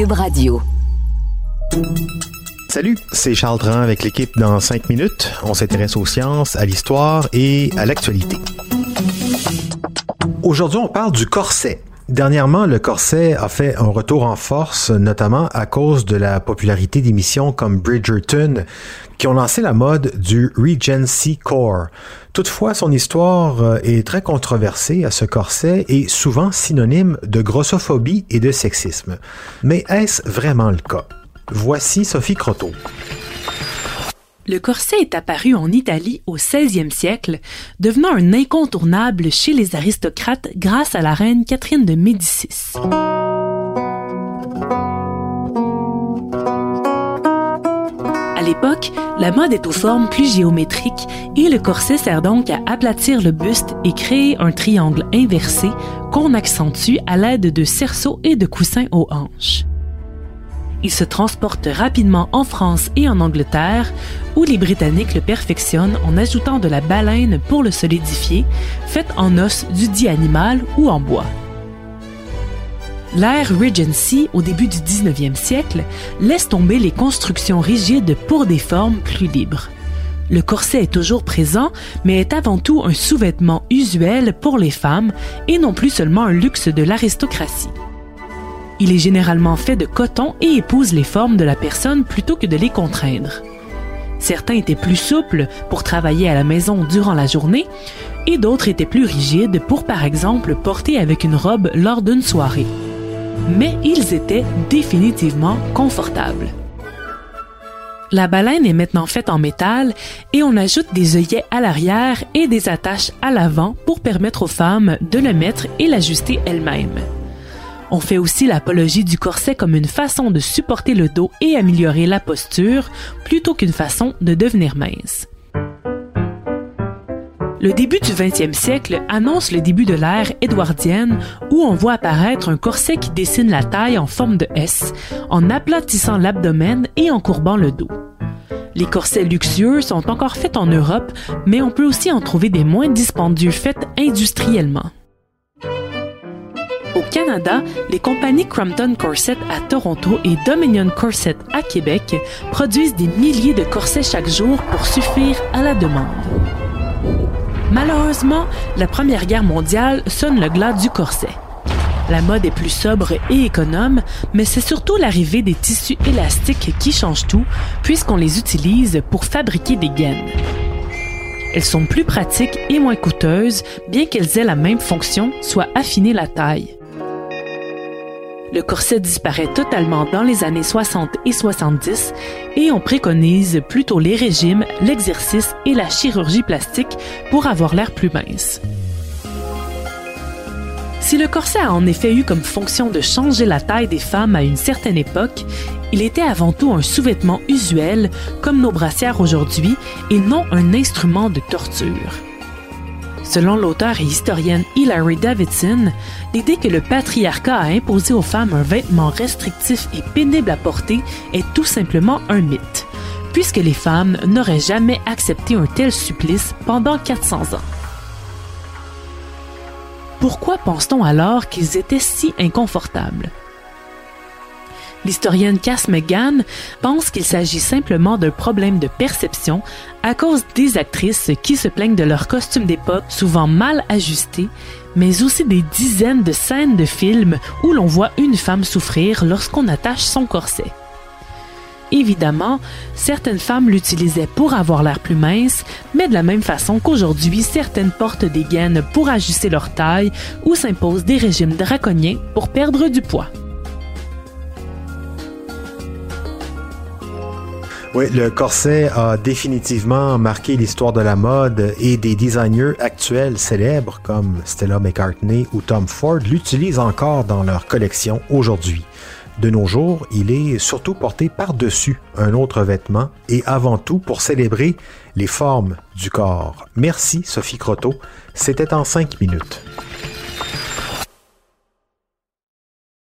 Cube Radio. Salut, c'est Charles Dran avec l'équipe dans 5 minutes. On s'intéresse aux sciences, à l'histoire et à l'actualité. Aujourd'hui, on parle du corset. Dernièrement, le corset a fait un retour en force, notamment à cause de la popularité d'émissions comme Bridgerton, qui ont lancé la mode du Regency Core. Toutefois, son histoire euh, est très controversée à ce corset et souvent synonyme de grossophobie et de sexisme. Mais est-ce vraiment le cas? Voici Sophie Croteau. Le corset est apparu en Italie au 16e siècle, devenant un incontournable chez les aristocrates grâce à la reine Catherine de Médicis. À l'époque, la mode est aux formes plus géométriques et le corset sert donc à aplatir le buste et créer un triangle inversé qu'on accentue à l'aide de cerceaux et de coussins aux hanches. Il se transporte rapidement en France et en Angleterre, où les Britanniques le perfectionnent en ajoutant de la baleine pour le solidifier, faite en os du dit animal ou en bois. L'ère Regency, au début du 19e siècle, laisse tomber les constructions rigides pour des formes plus libres. Le corset est toujours présent, mais est avant tout un sous-vêtement usuel pour les femmes et non plus seulement un luxe de l'aristocratie. Il est généralement fait de coton et épouse les formes de la personne plutôt que de les contraindre. Certains étaient plus souples pour travailler à la maison durant la journée et d'autres étaient plus rigides pour par exemple porter avec une robe lors d'une soirée. Mais ils étaient définitivement confortables. La baleine est maintenant faite en métal et on ajoute des œillets à l'arrière et des attaches à l'avant pour permettre aux femmes de le mettre et l'ajuster elles-mêmes. On fait aussi l'apologie du corset comme une façon de supporter le dos et améliorer la posture plutôt qu'une façon de devenir mince. Le début du 20e siècle annonce le début de l'ère édouardienne où on voit apparaître un corset qui dessine la taille en forme de S en aplatissant l'abdomen et en courbant le dos. Les corsets luxueux sont encore faits en Europe, mais on peut aussi en trouver des moins dispendieux faits industriellement. Canada, les compagnies Crampton Corset à Toronto et Dominion Corset à Québec produisent des milliers de corsets chaque jour pour suffire à la demande. Malheureusement, la Première Guerre mondiale sonne le glas du corset. La mode est plus sobre et économe, mais c'est surtout l'arrivée des tissus élastiques qui change tout, puisqu'on les utilise pour fabriquer des gaines. Elles sont plus pratiques et moins coûteuses, bien qu'elles aient la même fonction, soit affiner la taille. Le corset disparaît totalement dans les années 60 et 70 et on préconise plutôt les régimes, l'exercice et la chirurgie plastique pour avoir l'air plus mince. Si le corset a en effet eu comme fonction de changer la taille des femmes à une certaine époque, il était avant tout un sous-vêtement usuel comme nos brassières aujourd'hui et non un instrument de torture. Selon l'auteur et historienne Hilary Davidson, l'idée que le patriarcat a imposé aux femmes un vêtement restrictif et pénible à porter est tout simplement un mythe, puisque les femmes n'auraient jamais accepté un tel supplice pendant 400 ans. Pourquoi pense-t-on alors qu'ils étaient si inconfortables? L'historienne Cass McGann pense qu'il s'agit simplement d'un problème de perception à cause des actrices qui se plaignent de leurs costumes d'époque souvent mal ajustés, mais aussi des dizaines de scènes de films où l'on voit une femme souffrir lorsqu'on attache son corset. Évidemment, certaines femmes l'utilisaient pour avoir l'air plus mince, mais de la même façon qu'aujourd'hui, certaines portent des gaines pour ajuster leur taille ou s'imposent des régimes draconiens pour perdre du poids. Oui, le corset a définitivement marqué l'histoire de la mode et des designers actuels célèbres comme Stella McCartney ou Tom Ford l'utilisent encore dans leur collection aujourd'hui. De nos jours, il est surtout porté par-dessus un autre vêtement et avant tout pour célébrer les formes du corps. Merci Sophie Croteau. C'était en cinq minutes.